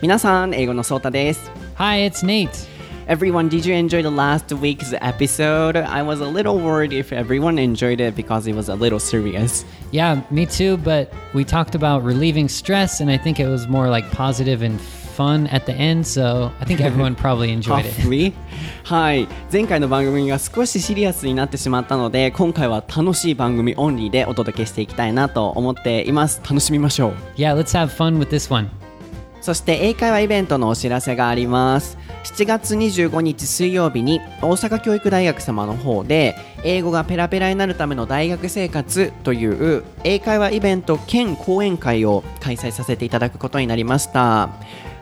皆さん、英語のソータです。 Hi, it's Nate. Everyone, did you enjoy the last week's episode? I was a little worried if everyone enjoyed it because it was a little serious. Yeah, me too, but we talked about relieving stress, and I think it was more like positive and fun at the end, so I think everyone probably enjoyed it. Hopefully. はい。前回の番組が少しシリアスになってしまったので、今回は楽しい番組オンリーでお届けしていきたいなと思っています。楽しみましょう。 Yeah, let's have fun with this one. そして英会話イベントのお知らせがあります。7月25日水曜日に大阪教育大学様の方で英語がペラペラになるための大学生活という英会話イベント兼講演会を開催させていただくことになりました。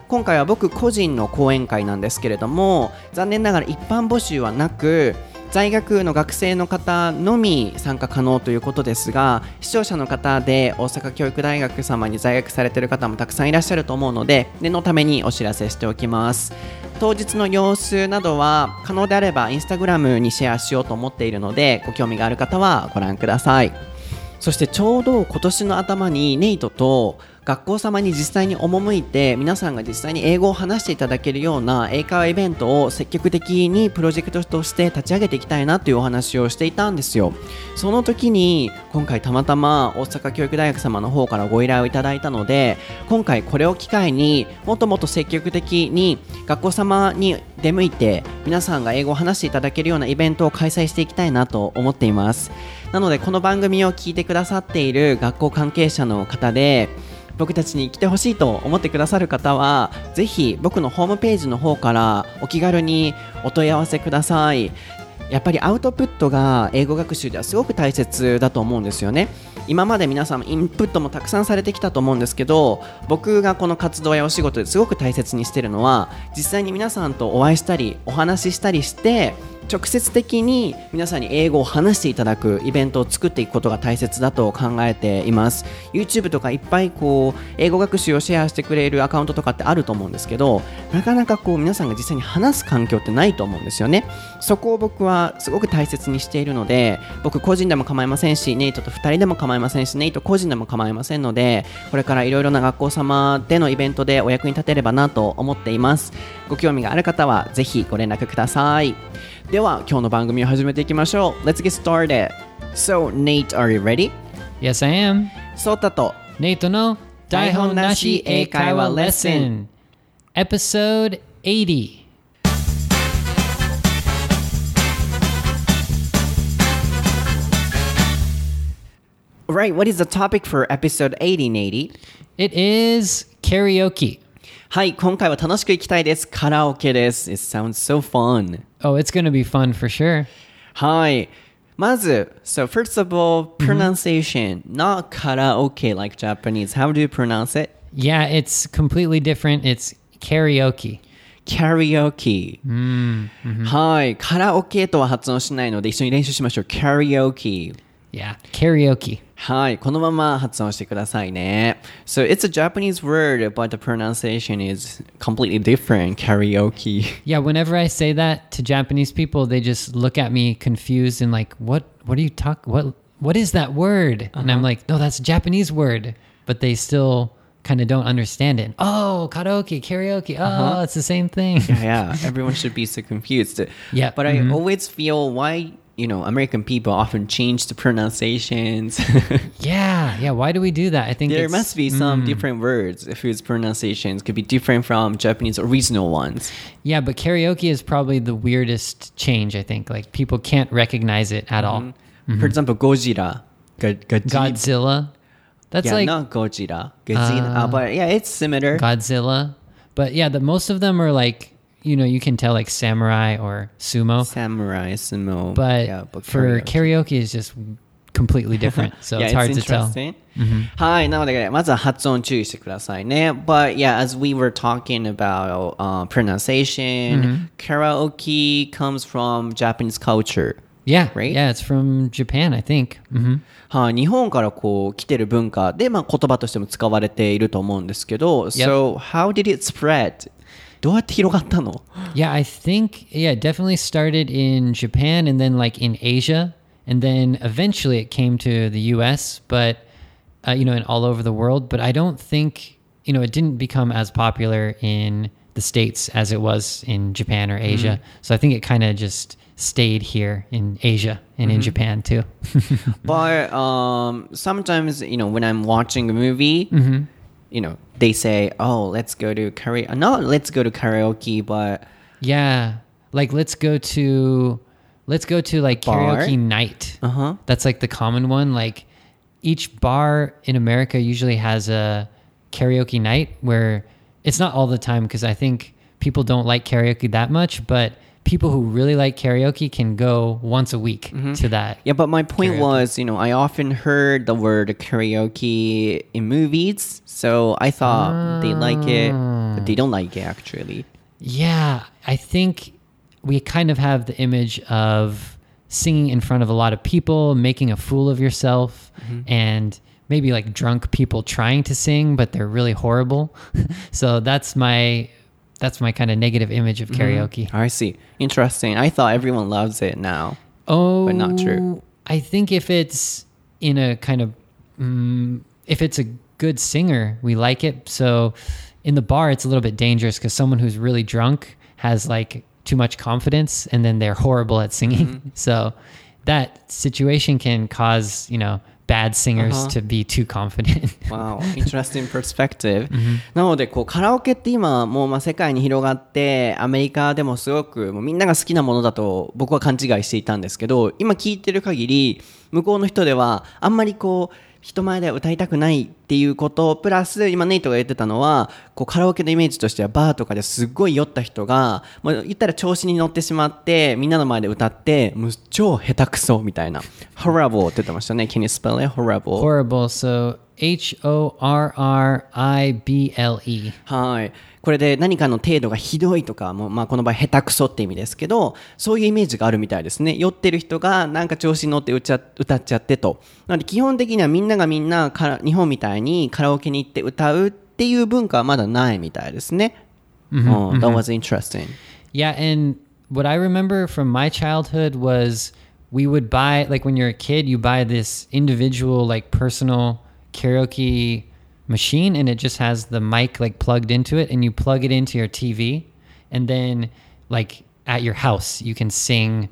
今回は僕個人の講演会なんですけれども残念ながら一般募集はなく在学の学生の方のみ参加可能ということですが視聴者の方で大阪教育大学様に在学されている方もたくさんいらっしゃると思うので念のためにお知らせしておきます。当日の様子などは可能であればインスタグラムにシェアしようと思っているのでご興味がある方はご覧ください。そしてちょうど今年の頭にネイトと学校様に実際に赴いて皆さんが実際に英語を話していただけるような英会話イベントを積極的にプロジェクトとして立ち上げていきたいなというお話をしていたんですよ。その時に今回たまたま大阪教育大学様の方からご依頼をいただいたので今回これを機会にもっともっと積極的に学校様に出向いて皆さんが英語を話していただけるようなイベントを開催していきたいなと思っています。なのでこの番組を聞いてくださっている学校関係者の方で僕たちに来てほしいと思ってくださる方はぜひ僕のホームページの方からお気軽にお問い合わせください。やっぱりアウトプットが英語学習ではすごく大切だと思うんですよね。今まで皆さんインプットもたくさんされてきたと思うんですけど僕がこの活動やお仕事ですごく大切にしてるのは実際に皆さんとお会いしたりお話ししたりして直接的に皆さんに英語を話していただくイベントを作っていくことが大切だと考えています。YouTube とかいっぱいこう英語学習をシェアしてくれるアカウントとかってあると思うんですけどなかなかこう皆さんが実際に話す環境ってないと思うんですよね。そこを僕はすごく大切にしているので僕個人でも構いませんしネイトと2人でも構いませんしネイト個人でも構いませんのでこれからいろいろな学校様でのイベントでお役に立てればなと思っています。ご興味がある方はぜひご連絡ください。では今日の番組を始めていきましょう Let's get started So Nate, are you ready? Yes, I am. ソータと Nate no Daihon Nashi Eikaiwa Lesson. Episode 80. Right, what is the topic for episode 80, Nate? It is karaoke. はい、今回は楽しくいきたいです。カラオケです。It sounds so fun. Oh, it's going to be fun for sure. はい。まず、so first of all, pronunciation, not karaoke like Japanese. How do you pronounce it? Yeah, it's completely different. It's karaoke. Karaoke. はい。カラオケとは発音しないので一緒に練習しましょう。Karaoke. Yeah, karaoke. はい。このまま発音してくださいね。So it's a Japanese word, but the pronunciation is completely different. Karaoke. Yeah, whenever I say that to Japanese people, they just look at me confused and like, "What? What are you talk? What? What is that word?" And I'm like, "No, that's a Japanese word," but they still kind of don't understand it. Oh, karaoke, karaoke. Oh, it's the same thing. yeah, everyone should be so confused. Yeah, But I always feel why, you know, American people often change the pronunciations. yeah, yeah. Why do we do that? I think there must be some mm. different words whose pronunciations could be different from Japanese original ones. Yeah, but karaoke is probably the weirdest change. I think like people can't recognize it at all. Mm-hmm. Mm-hmm. For example, Gojira. Go- Godzilla. Godzilla. That's yeah, like not Gojira. Godzilla. Uh, ah. but yeah, it's similar. Godzilla. But yeah, the most of them are like you know you can tell like samurai or sumo. Samurai, sumo. But, yeah, but for karaoke. karaoke is just completely different. So yeah, it's hard to tell. interesting. はい、なので、まずは発音注意してくださいね。But yeah, as we were talking about、uh, pronunciation, karaoke comes from Japanese culture. Yeah, Right? yeah, it's from Japan, I think. hmm はい、日本からこう来てる文化で、まあ、言葉としても使われていると思うんですけど、So, how did it spread? どうやって広がったの Yeah, I think yeah, it definitely started in Japan and then like in Asia, and then eventually it came to the U.S. But uh, you know, and all over the world. But I don't think you know, it didn't become as popular in the States as it was in Japan or Asia. So I think it kind of just stayed here in Asia and in Japan too. But um, sometimes, you know, when I'm watching a movie, you know, they say, "Oh, let's go to karaoke." Not let's go to karaoke, but yeah. Like let's go to let's go to like Bar? karaoke night. uh-huh. That's like the common one. Like each bar in America usually has a karaoke night where it's not all the time because I think people don't like karaoke that much, but people who really like karaoke can go once a week mm-hmm. to that. Yeah, but my point Karaoke. was, you know, I often heard the word karaoke in movies, so I thought they like it, but they don't like it actually. Yeah, I think we kind of have the image of singing in front of a lot of people, making a fool of yourself, mm-hmm. and maybe like drunk people trying to sing, but they're really horrible. so that's my that's my kind of negative image of karaoke. I see. Interesting. I thought everyone loves it now. Oh, But not true. I think if it's in a kind of, mm, if it's a good singer, we like it. So in the bar, it's a little bit dangerous because someone who's really drunk has like too much confidence and then they're horrible at singing. Mm-hmm. So that situation can cause, you know, bad singers Uh-huh. to be too confident. Wow, interesting perspective. なのでこうカラオケって今もうまあ世界に広がってアメリカでもすごくもうみんなが好きなものだと僕は勘違いしていたんですけど今聞いてる限り向こうの人ではあんまりこう人前では歌いたくないっていうことプラス今ネイトが言ってたのはこうカラオケのイメージとしてはバーとかですっごい酔った人がもう言ったら調子に乗ってしまってみんなの前で歌ってもう超下手くそみたいな horrible って言ってましたね Can you spell it? horrible Horrible. So H O R R I B L E. はい。これで何かの程度がひどいとか、もうまあこの場合下手くそって意味ですけど、そういうイメージがあるみたいですね。酔ってる人がなんか調子に乗って歌っちゃ歌っちゃってと。なので基本的にはみんながみんなから日本みたいにカラオケに行って歌うっていう文化はまだないみたいですね。うん That was interesting. Yeah, and what I remember from my childhood was we would buy like when you're a kid, you buy this individual like personal karaoke machine and it just has the mic like plugged into it and you plug it into your TV and then like at your house you can sing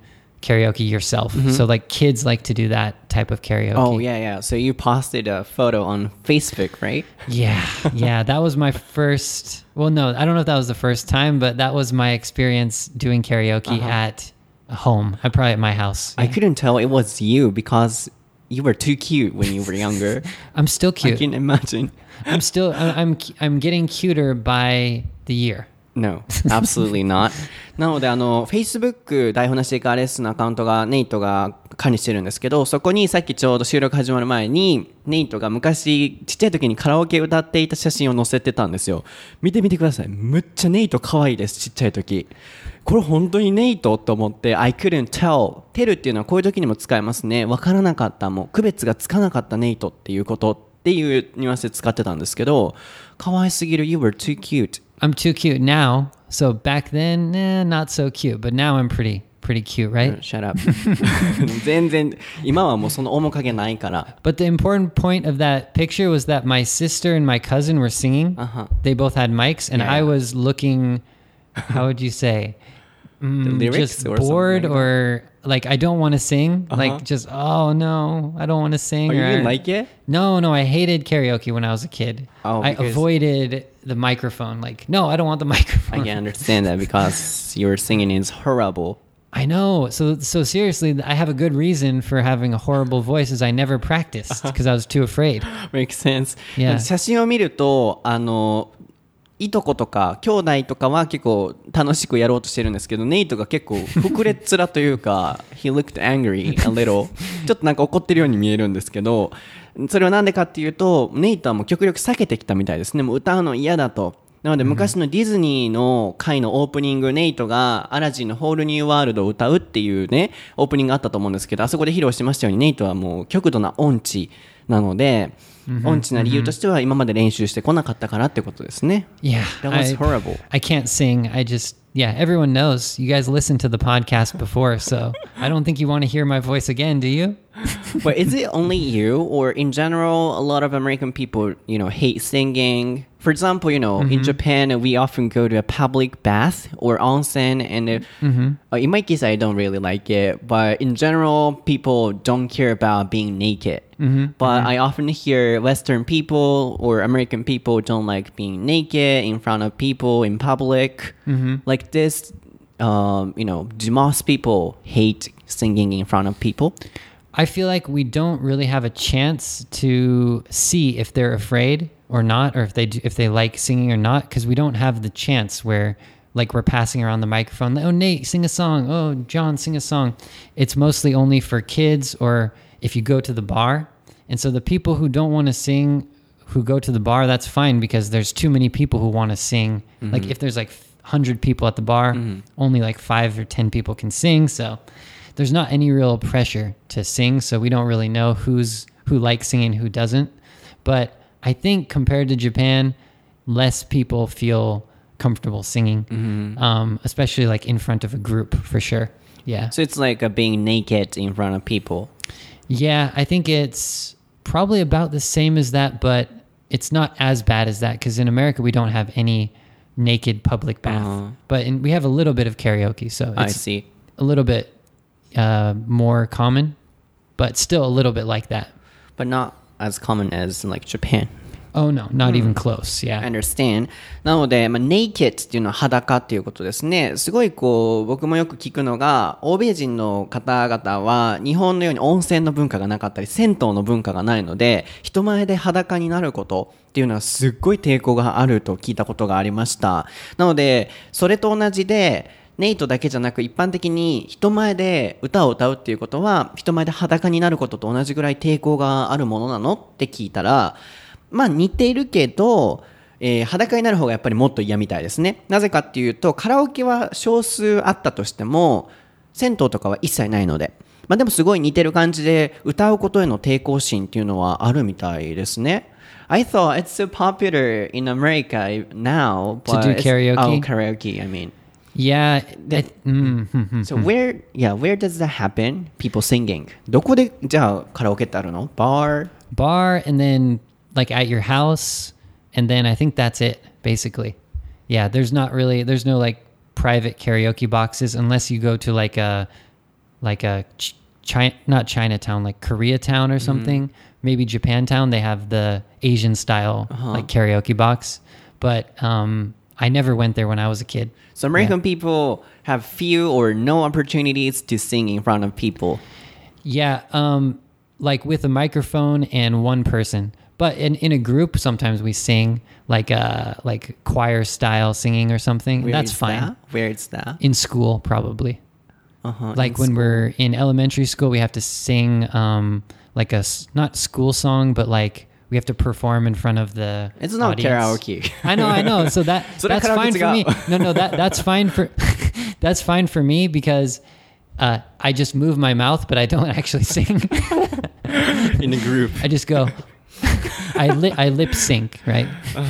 karaoke yourself. Mm-hmm. So like kids like to do that type of karaoke. Oh yeah, yeah. So you posted a photo on Facebook, right? Yeah, yeah, that was my first. Well, no, I don't know if that was the first time, but that was my experience doing karaoke uh-huh. at home. I probably at my house. I couldn't tell it was you because you were too cute when you were younger. I'm still I cute. can imagine. I'm still. I- I'm. I'm getting cuter by the year. No, absolutely not. なので、あの、Facebook 台本なしエカーレッスンのアカウントがネイトが管理してるんですけど、そこにさっきちょうど収録始まる前に、ネイトが昔ちっちゃい時にカラオケ歌っていた写真を載せてたんですよ。見てみてください。むっちゃネイト可愛いです、ちっちゃい時。これ本当にネイトと思って、I couldn't tell。テルっていうのはこういう時にも使えますね。わからなかった、もう区別がつかなかったネイトっていうことっていうニュアンスで使ってたんですけど、可愛すぎる、You were too cute. I'm too cute now. So back then, eh, not so cute. But now I'm pretty, pretty cute, right? Shut up 全然今はもうその面影ないから But the important point of that picture was that my sister and my cousin were singing. Uh-huh. They both had mics, and Yeah, I was looking. How would you say? Mm, lyrics just or something bored, like that? or like I don't want to sing. Uh-huh. Like just oh no, I don't want to sing. Oh, you or didn't like it? No, no, I hated karaoke when I was a kid. Oh, I because- avoided the microphone. Like no, I don't want the microphone. I can understand that because your singing is horrible I know. So so seriously, I have a good reason for having a horrible voice. Is I never practiced because I was too afraid. makes sense Yeah. 写真を見るとあの いとことか兄弟とかは結構楽しくやろうとしてるんですけどネイトが結構膨れっ面というか he looked angry a little. ちょっとなんか怒ってるように見えるんですけどそれはなんでかっていうとネイトはもう極力避けてきたみたいですね。もう歌うの嫌だと。なので昔のディズニーの回のオープニング、ネイトがアラジンのホールニューワールドを歌うっていうね、オープニングがあったと思うんですけど、あそこで披露しましたように、ネイトはもう極度な音痴なので、音痴な理由としては今まで練習してこなかったからってことですね。Yeah, That was I, horrible. I can't sing. I just yeah, everyone knows. You guys listened to the podcast before, so I don't think you want to hear my voice again, do you? but is it only you, or in general, a lot of American people, you know, hate singing? For example, you know, in Japan, we often go to a public bath or onsen, and uh, uh, in my case, I don't really like it. But in general, people don't care about being naked. But I often hear Western people or American people don't like being naked in front of people in public. Like this, um, you know, do most people hate singing in front of people? I feel like we don't really have a chance to see if they're afraid or not, or if they do, if they like singing or not, because we don't have the chance where like we're passing around the microphone. Like, oh, Nate, sing a song. Oh, John, sing a song. It's mostly only for kids or if you go to the bar. And so the people who don't want to sing, who go to the bar, that's fine because there's too many people who want to sing. Like if there's like hundred people at the bar, only like five or ten people can sing. So there's not any real pressure to sing, so we don't really know who's who likes singing, who doesn't. But I think compared to Japan, less people feel comfortable singing, um, especially like in front of a group for sure. Yeah, So it's like being naked in front of people. yeah, I think it's probably about the same as that, but it's not as bad as that because in America we don't have any naked public bath, Uh-huh. but in, we have a little bit of karaoke, so I it's see. a little bit uh, more common, but still a little bit like that. But not as common as in like Japan. Oh no, not even close. Yeah. I understand. なので、まあ、naked っていうのは裸っていうことですね。すごいこう、僕もよく聞くのが、欧米人の方々は、日本のように温泉の文化がなかったり、銭湯の文化がないので、人前で裸になることっていうのはすっごい抵抗があると聞いたことがありました。なので、それと同じで、ネイトだけじゃなく一般的に人前で歌を歌うっていうことは人前で裸になることと同じぐらい抵抗があるものなのって聞いたらまあ似ているけど、えー裸になる方がやっぱりもっと嫌みたいですねなぜかっていうとカラオケは少数あったとしても銭湯とかは一切ないのでまあでもすごい似てる感じで歌うことへの抵抗心っていうのはあるみたいですね I thought it's so popular in America now To but do it's- karaoke? Oh, karaoke I mean Yeah. That- mm, hmm, hmm. So where, yeah, where does that happen? People singing. どこでじゃあカラオケってあるの ?bar? Bar and then like at your house, and then I think that's it basically. Yeah. There's not really. There's no like private karaoke boxes unless you go to like a like a ch- China, not Chinatown, like Koreatown or something. Maybe Japantown. They have the Asian style like karaoke box, but um, I never went there when I was a kid. So American people have few or no opportunities to sing in front of people. Yeah, um, like with a microphone and one person. But in, in a group, sometimes we sing like uh like choir style singing or something. Where That's fine. that? Where is that? In school, probably. Uh-huh, Like when school. we're in elementary school, we have to sing um like a not school song, but like we have to perform in front of the. It's not audience. karaoke. I know, I know. So that So that's fine for me. No, no, that that's fine for that's fine for me because uh, I just move my mouth, but I don't actually sing. in a group. I just go. I li- I lip sync, right?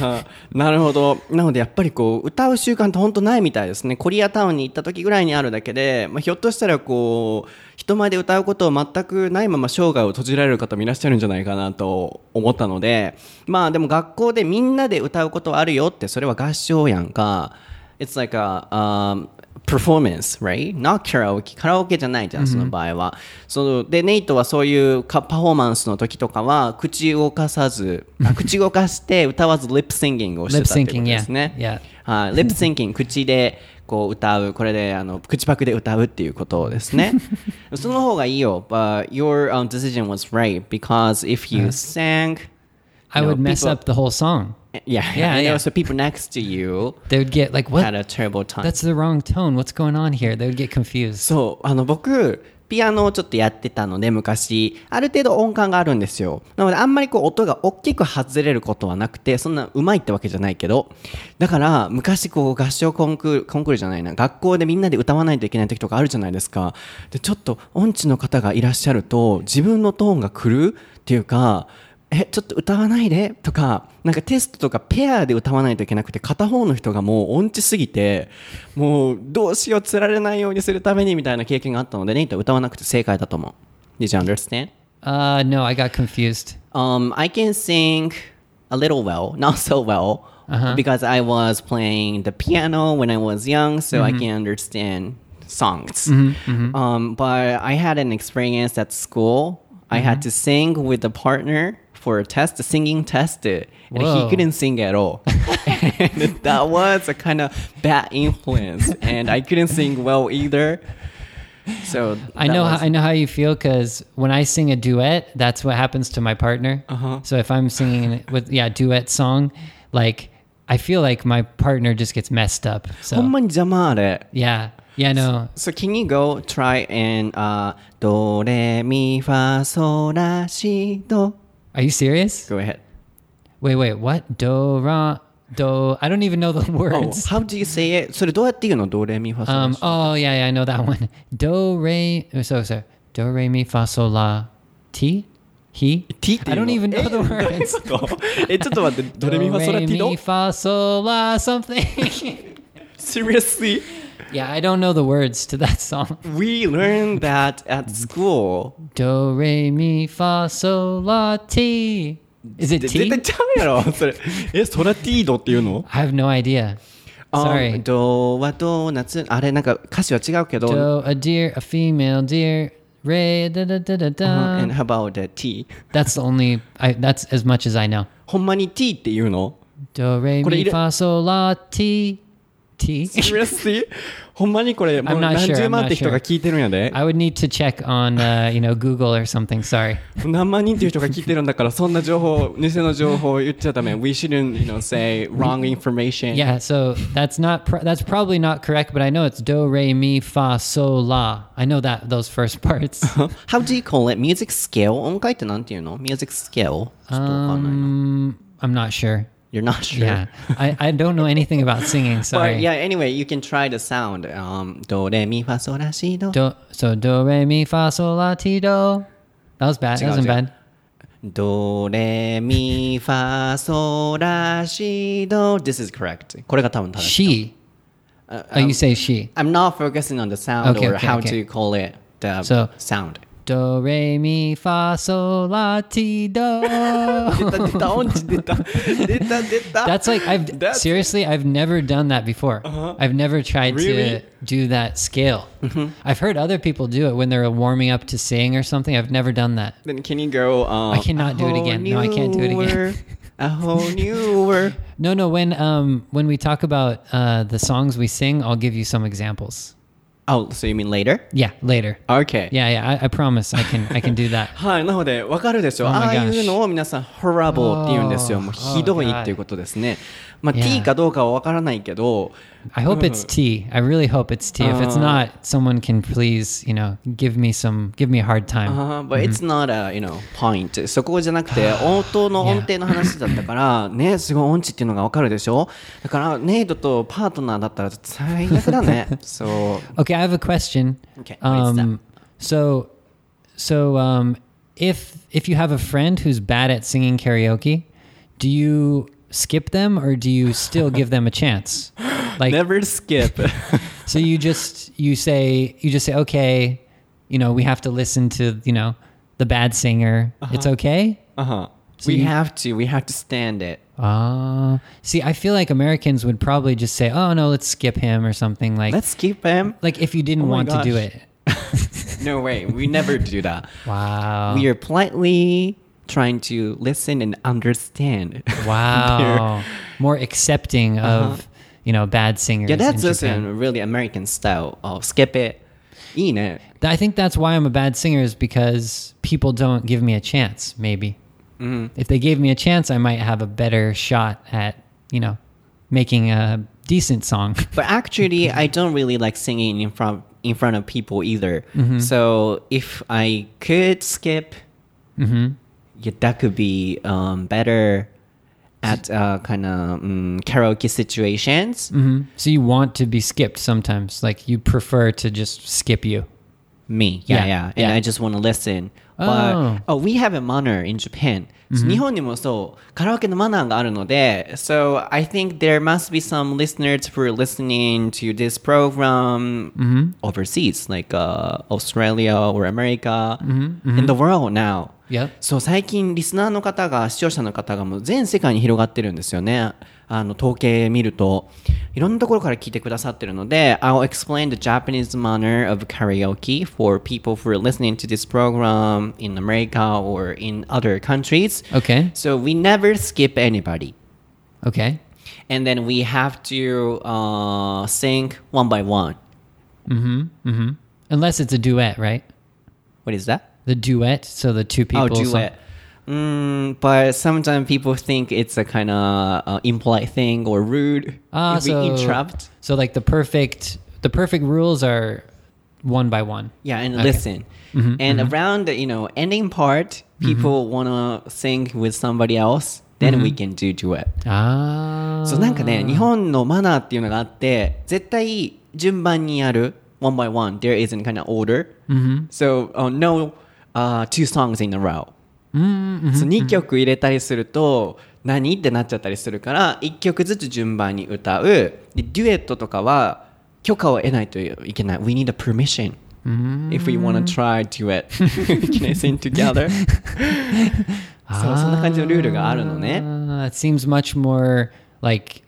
なるほど。なのでやっぱりこう歌う習慣って本当ないみたいですね。コリアタウンに行った時ぐらいにあるだけで、まあ、ひょっとしたらこう人前で歌うことを全くないまま生涯を閉じられる方もいらっしゃるんじゃないかなと思ったので、まあでも学校でみんなで歌うことはあるよってそれは合唱やんか。It's like a、um, performance, right? Not karaoke. カラオケじゃないじゃん、その場合は。そので、ネイトはそういうかパフォーマンスの時とかは、口動かさず、あ 口動かして歌わず、リップシンギングをしてたってことですね。リップシンキング、口でこう歌う、これであの口パクで歌うっていうことですね。その方がいいよ。But your、um, decision was right because if you sang, I know, would mess people- up the whole song. Yeah, Yeah, I know. yeah. So people next to you They would get like, what? had a terrible time. That's the wrong tone. What's going on here? They would get confused. そう、あの僕、ピアノをちょっとやってたので昔、ある程度音感があるんですよ。なのであんまりこう音が大きく外れることはなくて、そんな上手いってわけじゃないけど、だから昔こう合唱コンクール、コンクールじゃないな、学校でみんなで歌わないといけない時とかあるじゃないですか。で、ちょっと音痴の方がいらっしゃると、自分のトーンが来るっていうか、え、ちょっと歌わないでとか、なんかテストとかペアで歌わないといけなくて、片方の人がもう音痴すぎて、もうどうしよう、つられないようにするためにみたいな経験があったので、ネイトは歌わなくて正解だと思う。Did you understand? Uh, no, I got confused. Um, I can sing a little well, not so well, because I was playing the piano when I was young, so I can understand songs. Um, but I had an experience at school. I had to sing with a partner for a test, a singing test, and Whoa. he couldn't sing at all. and that was a kind of bad influence, and I couldn't sing well either. So I know was... how, I know how you feel because when I sing a duet, that's what happens to my partner. Uh-huh. So if I'm singing with yeah duet song, like I feel like my partner just gets messed up. So yeah. Yeah, no. So, so can you go try and uh do re mi fa sol la si do are you serious? Go ahead. Wait, wait, what? Do ra do? I don't even know the Oh, words. how do you say it? それどうやって言うの？ドレミファソラ Um. シ。 Oh yeah, yeah, I know that one. Do re. So so. Do re mi fa sol la ti. He. ティっていうの I don't even know the えどういう words. ことえちょっと待って。ドレミファソラティ Do ド re mi fa sol la something. Seriously? yeah, I don't know the words to that song. We learned that at school. Do re mi fa sol la ti. Is it で絶 T? 対ちゃうやろ。それ。え、ソラティードっていうの I have no idea. Sorry. ドはドーナツ。あれなんか歌詞は違うけど。 Do a deer, a female deer, re da da da da da. And how about the T? That's the only. I. That's as much as I know. ほんまに T っていうの Do re これ mi 入れ- fa sol la ti. T. Seriously? ほんまにこれ、もう I'm not 何 sure, 十万 I'm って not 人が聞いてるんやで。 I would need to check on, uh, you know, Google or something. Sorry. 何万人っていう人が聞いてるんだから、そんな情報、偽の情報を言っちゃダメ。We shouldn't, you know, say wrong information. Yeah, so that's not pr- that's probably not correct, but I know it's do re mi fa sol la. I know that those first parts. How do you call it? Music scale? 音階ってなんていうの ?Music scale? ちょっとわかんないな。 um, I'm not sure. You're not sure? Yeah, I, I don't know anything about singing. But Sorry. yeah, anyway, you can try the sound. Um, ドレミファソラシド。 Do, so do re mi fa sol la ti do. That was bad. That wasn't bad. ドレミファソラシド。This is correct. これが多分正しい。 She. Oh, you say she. I'm not focusing on the sound Okay, or okay, how okay. to call it the So- sound. Do re mi fa sol la ti do. That's like I've That's seriously I've never done that before. Uh-huh. I've never tried really? to do that scale. Mm-hmm. I've heard other people do it when they're warming up to sing or something. I've never done that. Then can you go? Um, I cannot do it again. No, I can't do it again. a whole new world. no, no. When um when we talk about uh, the songs we sing, I'll give you some examples. Oh, so you mean later? Yeah, later. Okay. Yeah, yeah. I, I promise I can I can do that. はい、なので、わかるでしょ、 Oh あ my あいう gosh. のを皆さん、horrible って言うんですよ。 Oh, もうひどいっていうことですね。 まあ、Yeah. T かどうかはわからないけど、I hope it's T. I really hope it's T. If it's Uh. not, someone can please, you know, give me some give me a hard time. あー but it's not a, you know, point. そこじゃなくて、音頭の音程の話だったから、ね、すごい音痴っていうのがわかるでしょだから、ネイドとパートナーだったら最悪だね。そう。Okay, I have a question. Okay? Um, so, so um, if if you have a friend who's bad at singing karaoke, do you skip them or do you still give them a chance? Like, Never skip. so you just you say you just say okay, you know, we have to listen to you know the bad singer. It's okay. uh-huh. So we you- have to. We have to stand it. Ah, see, I feel like Americans would probably just say, "Oh no, let's skip him" or something like Let's skip him. like if you didn't Oh want to do it. No way. We never do that. Wow. We are politely trying to listen and understand. Wow. More accepting uh-huh. of, uh -huh. you know, bad singers. Yeah, that's just a really American style of skip it, eat it. I think that's why I'm a bad singer is because people don't give me a chance, maybe. Mm -hmm. If they gave me a chance, I might have a better shot at, you know, making a decent song. but actually, I don't really like singing in front in front of people either. Mm -hmm. So if I could skip, mm -hmm that could be um, better at uh, kind of um, karaoke situations. hmm So you want to be skipped sometimes. Like you prefer to just skip you. Me, yeah, Yeah, yeah, and yeah. I just want to listen. But Oh. oh, we have a manner in Japan. 日本にもそうカラオケのマナーがあるので、so I think there must be some listeners who are listening to this program overseas, like uh, Australia or America, in the world now. Yep. そう最近リスナーの方が視聴者の方がもう全世界に広がってるんですよねあの統計見るといろんなところから聞いてくださってるので I'll explain the Japanese manner of karaoke for people who are listening to this program in America or in other countries Okay. so we never skip anybody Okay. and then we have to uh, sing one by one Unless it's a duet, right? what is that? The duet, so the two people. Oh, duet. Mm, but sometimes people think it's a kind of uh, impolite thing or rude Ah, if we so interrupt. So like the perfect, the perfect rules are one by one. Yeah, and Okay. listen. and around the you know ending part, people wanna sing with somebody else. Then we can do duet. Ah. そうなんかね、日本のマナーっていうのがあって、絶対順番にやる。One by one. There isn't kind of order. So, uh, no Uh, two songs in a row. そう2曲入れたりすると何ってなっちゃったりするから1曲ずつ順番に歌うでデュエットとかは許可を得ないといけない We need a permission if we want to try duet can I sing together そうそんな感じのルールがあるのね Uh, it seems much more like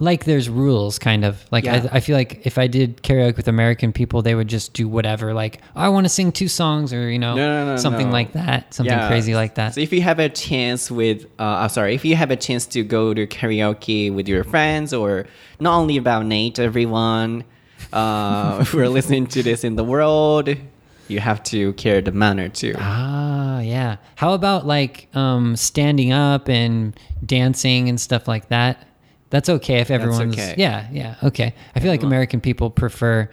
like there's rules kind of like Yeah. I, I feel like if I did karaoke with American people they would just do whatever like I want to sing two songs or you know No, no, no, something like that something Yeah. crazy like that So if you have a chance with, uh, I'm sorry, if you have a chance to go to karaoke with your friends, or not only about Nate, everyone uh, who are listening to this in the world, you have to care the manner too. Ah, yeah. How about like um, standing up and dancing and stuff like that? That's okay if everyone's okay. yeah, yeah, okay. I feel like American people prefer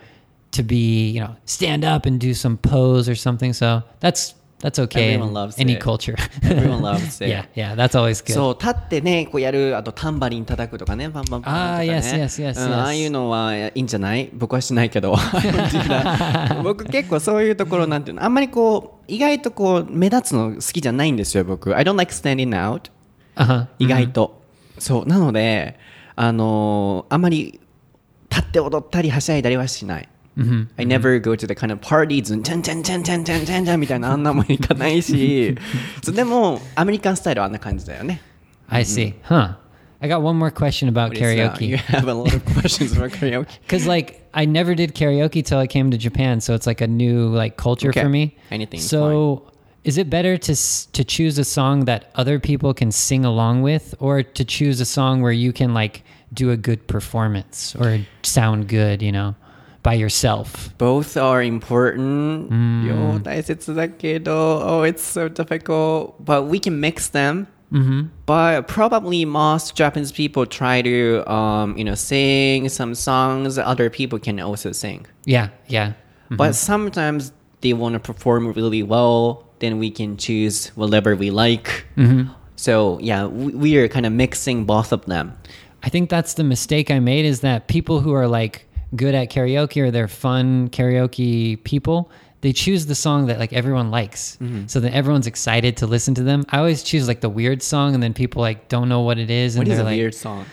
to be, you know, stand up and do some pose or something. So that's that's okay. Everyone in loves any it. culture. Everyone loves it. yeah, yeah, that's always good. そう立ってねこうやるあとタンバリン叩くとかねバンバンバンとかねあー yes, yes, yes, うん yes. ああいうのはいいんじゃない僕はしないけど僕結構そういうところなんていうのあんまりこう意外とこう目立つの好きじゃないんですよ僕 I don't like standing out uh-huh. 意外と、そうなので あのーあんまり立って踊ったりはしゃいだりはしない、I never go to the kind of parties and チャンチャンチャンチャンチャンチャンチャンみたいなあんなもんいかないしそうでもアメリカンスタイルはあんな感じだよね I see. Huh. I got one more question about What is that? karaoke. You have a lot of questions about karaoke. Because like I never did karaoke till I came to Japan, so it's like a new like culture Okay. for me. Anything's So is it better to s- to choose a song that other people can sing along with, or to choose a song where you can like do a good performance or sound good, you know, by yourself? Both are important. 両大切だけど oh, it's so difficult. But we can mix them. But probably most Japanese people try to, um, you know, sing some songs other people can also sing. Yeah, yeah. But sometimes they want to perform really well. then we can choose whatever we like. Mm-hmm. So yeah, we, we are kind of mixing both of them. I think that's the mistake I made is that people who are like good at karaoke or they're fun karaoke people, they choose the song that like everyone likes. Mm-hmm. So then everyone's excited to listen to them. I always choose like the weird song and then people like don't know what it is and What is they're a like weird song?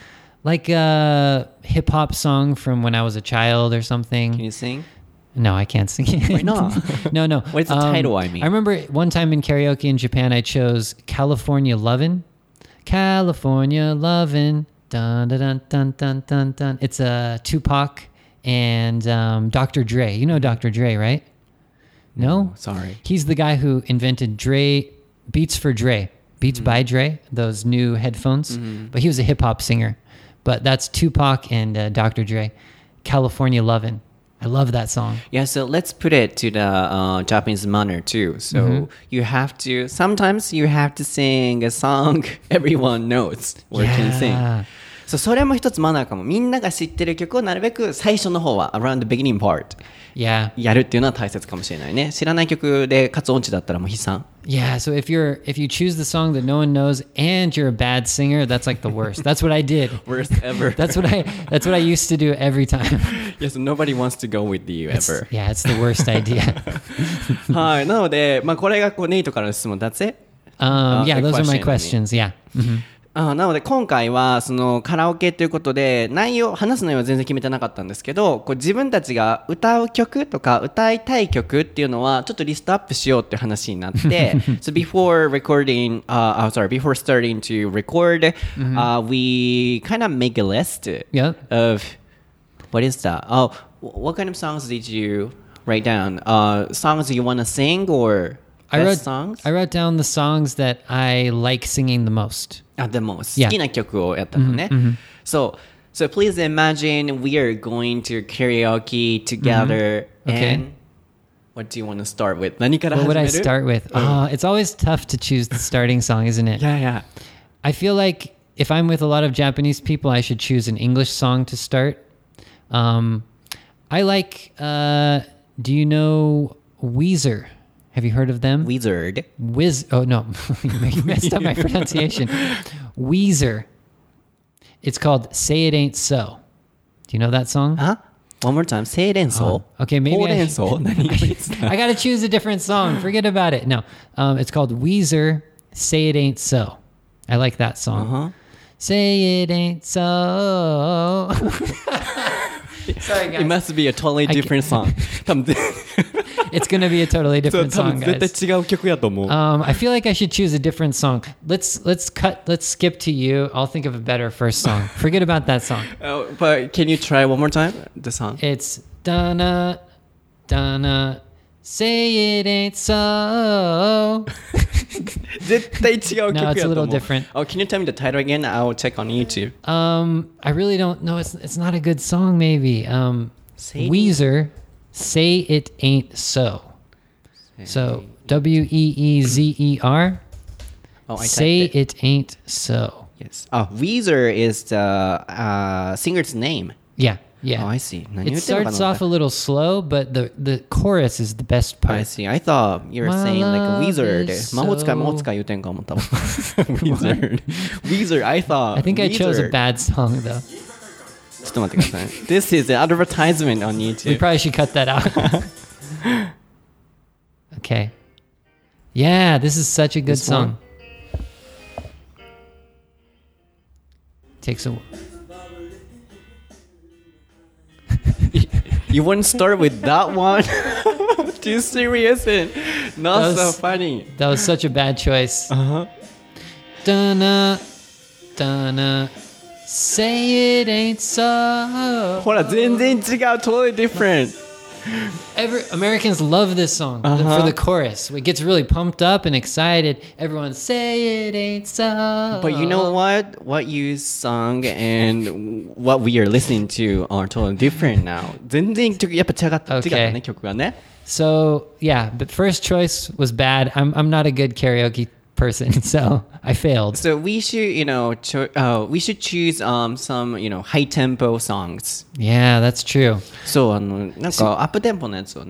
like a hip hop song from when I was a child or something. Can you sing? No, I can't sing it. Why not? no, no. What is the title, I mean? I remember one time in karaoke in Japan, I chose California Lovin'. California Lovin'. Dun, dun, dun, dun, dun, dun, dun. It's a Tupac and um, Dr. Dre. You know Dr. Dre, right? No? Sorry. He's the guy who invented Dre Beats for Dre, Beats Mm-hmm. by Dre, those new headphones. But he was a hip hop singer. But that's Tupac and uh, Dr. Dre. California Lovin'. I love that song. Yeah, so let's put it to the uh, Japanese manner too. So you have to sometimes you have to sing a song everyone knows or can sing. Yeah. そうそれも一つマナーかも。みんなが知ってる曲をなるべく最初の方は around the beginning part Yeah. やるっていうのは大切かもしれないね。知らない曲でかつ音痴だったらもう悲惨。Yeah, so if you're if you choose the song that no one knows and you're a bad singer, that's like the worst. That's what I did. Worst ever. That's what I that's what I used to do every time. yes, nobody wants to go with you It's- ever. yeah, it's the worst idea. はい。なので、まあ、これがこうネイトからの質問。That's it? Um, Uh, yeah, the those are my question, questions. Yeah. Mhm. あなので今回はそのカラオケということで内容話す内容は全然決めてなかったんですけどこう自分たちが歌う曲とか歌いたい曲っていうのはちょっとリストアップしようっていう話になって so before recording uh, oh, sorry before starting to record、uh, we kind of make a list Yep. of what is that oh what kind of songs did you write down uh, songs you want to sing or I wrote songs I wrote down the songs that I like singing the most. あでも好 Yeah. きな曲をやったのね。So, so please imagine we are going to karaoke together Okay. and what do you want to start with? 何から What 始 would め I る start with? Ah, it's always tough to choose the starting song, isn't it? Yeah, yeah. I feel like if I'm with a lot of Japanese people, I should choose an English song to start. Um, I like. Uh, do you know Weezer? Have you heard of them? Weezer. Wiz. Oh no, you messed up my pronunciation. Weezer. It's called "Say It Ain't So." Do you know that song? Huh? One more time. Say it ain't so. Oh, okay, maybe I, in. I got to choose a different song. Forget about it. No, um, it's called Weezer. Say it ain't so. I like that song. Uh-huh. Say it ain't so. Sorry, guys. It must be a totally different song 多分 It's gonna be a totally そう different 多分 song, 絶 guys. 対違う曲やと思う。 Um, I feel like I should choose a different song. Let's let's cut. Let's skip to you. I'll think of a better first song. Forget about that song. Oh, but can you try one more time? The song? It's Donna, Donna. Say it ain't so. 絶対違う曲やと思う。 No, it's a little different. Oh, can you tell me the title again? I'll check on YouTube. Um, I really don't know. It's it's not a good song. Maybe. Um, Say it Weezer, Say It Ain't So. So W E E Z E R. Oh, I Say it. it. Ain't So. Yes. Oh, Weezer is the uh, singer's name. Yeah. Yeah. Oh, I see. It starts off a little slow, but the, the chorus is the best part. I see. I thought you were saying like Weezer. wizard. You think I thought. I think Weezer. I chose a bad song, though. ちょっと待ってください。This is an advertisement on We YouTube. probably should cut that out. okay. Yeah, this is such a good This one? song. Takes a You wouldn't start with that one? Too serious and not That so was- funny. That was such a bad choice. Uh-huh. Dunna, dunna, say it ain't so. ほら、全然違う。Totally different. Every Americans love this song Uh-huh. for the chorus. It gets really pumped up and excited. Everyone say it ain't so. But you know what? What you sung and what we are listening to are totally different now. 全然曲やっぱ違った、違った Okay. ね、曲がね。 So yeah, but first choice was bad. I'm I'm not a good karaoke person, so I failed. So we should, you know, cho- uh, we should choose um some you know high tempo songs. Yeah, that's true. So, um, so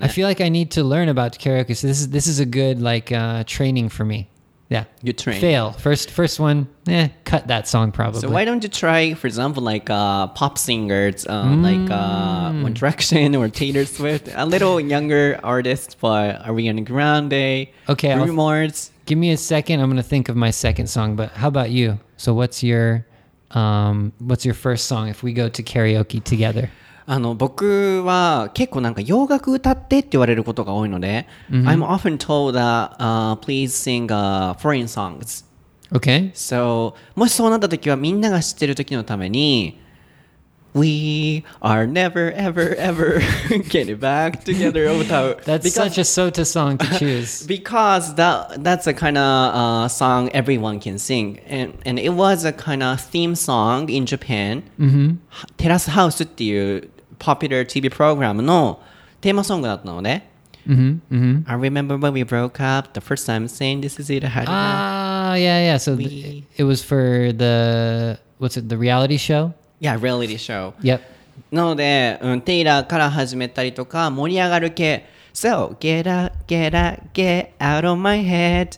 I feel like I need to learn about karaoke. So this is this is a good like uh, training for me. Yeah. You train. Fail first first one. Eh, cut that song probably. So why don't you try, for example, like uh, pop singers, uh, like uh, Mm. One Direction or Taylor Swift, a little younger artists, but Ariana Grande, Okay, Bruno Mars. Give me a second. I'm gonna think of my second song. But how about you? So what's your um what's your first song if we go to karaoke together? あの僕は結構なんか洋楽歌ってって言われることが多いので、I'm often told that、uh, please sing、uh, foreign songs. Okay. So もしそうなった時はみんなが知ってる時のために We are never ever ever getting back together を歌う。That's Because- such a Sota song to choose. because that that's a kind of uh, song everyone can sing and and it was a kind of theme song in Japan、テラスハウスっていう popular TV プログラムのテーマソングだったのね、I remember when we broke up the first time saying this is it I had Ah, yeah, yeah. So th- We- it was for the what's it? The reality show. yeah reality show Yep. なので、うん、テイラーから始めたりとか盛り上がる系 So get up, get out, get out of my head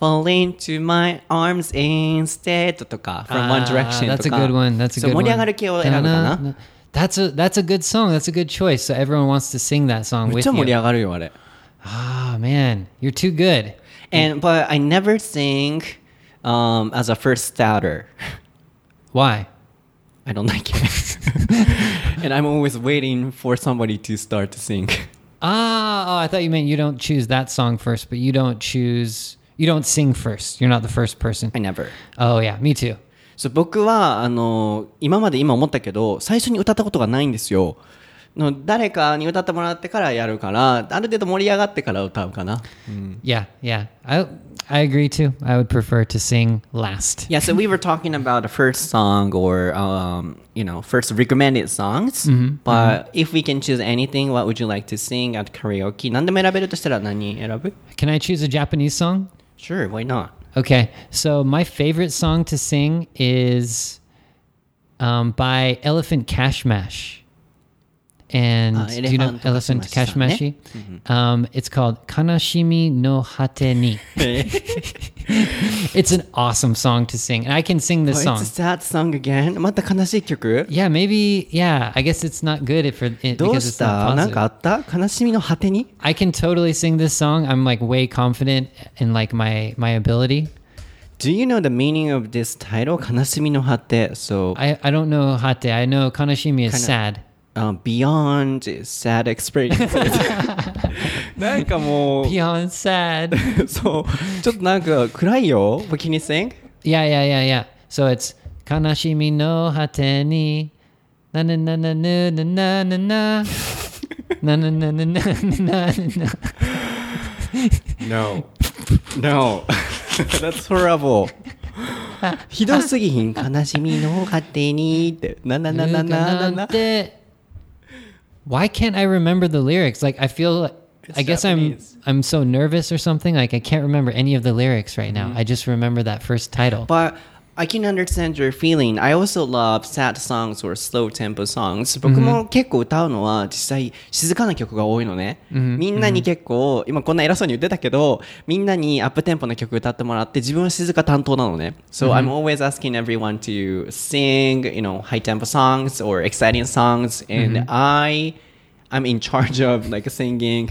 fall into my arms instead とか from One Direction と Ah, That's か a good one. That's a そう good 盛り上 one. がる系を選ぶかな Da-na-na. That's a that's a good song. That's a good choice. So everyone wants to sing that song めっ with ちゃ盛り you. 上がるよあれ Ah man, you're too good. and but I never sing um, as a first starter Why? I don't like it and I'm always waiting for somebody to start to sing Ah, oh, I thought you meant you don't choose that song first, but you don't choose you don't sing first. You're not the first person. I never Oh yeah, me too. そう僕はあの今まで今思ったけど最初に歌ったことがないんですよの誰かに歌ってもらってからやるからある程度盛り上がってから歌うかな Yeah, yeah. I I agree too. I would prefer to sing last. Yeah, so we were talking about the first song or um, you know first recommended songs. But if we can choose anything, what would you like to sing at karaoke? 何でも選べるとしたら何選ぶ Can I choose a Japanese song? Sure, why not? Okay, so my favorite song to sing is um, by Elephant Cashmash. And Ah, do you know Elephant Elephant Cash Cash Mash, Mashi? Um, it's called Kanashimi no Hate ni. it's an awesome song to sing. And I can sing this Oh, song. it's a sad song again. また悲しい曲 Yeah, maybe, yeah. I guess it's not good for it どう because し it's not たなん positive. かあった悲しみの果てに I can totally sing this song. I'm like way confident in like my my ability. Do you know the meaning of this title? 悲しみの果て So, I, I don't know hate. I know kanashimi is Kinda- sad. uh, beyond sad experiences なんかもう Beyond sad. そうちょっとなんか暗いよ What can you sing? yeah, yeah, yeah, yeah. So it's kanashimi no hate ni. Na na na na na na na na na. Na na na na na na na na. No. No. That's horrible. ひどすぎひん悲しみの果てにってななななななな why can't I remember the lyrics? Like I feel like It's I guess Japanese. I'm I'm so nervous or something. Like I can't remember any of the lyrics right now. Mm-hmm. I just remember that first title. But I can understand your feeling. I also love sad songs or slow tempo songs. 僕も結構歌うのは実際静かな曲が多いのね。みんなに結構、今こんな偉そうに言ってたけど、みんなにアップテンポの曲歌ってもらって自分は静か担当なのね。So I'm always asking everyone to sing, you know, high tempo songs or exciting songs and I I'm in charge of like singing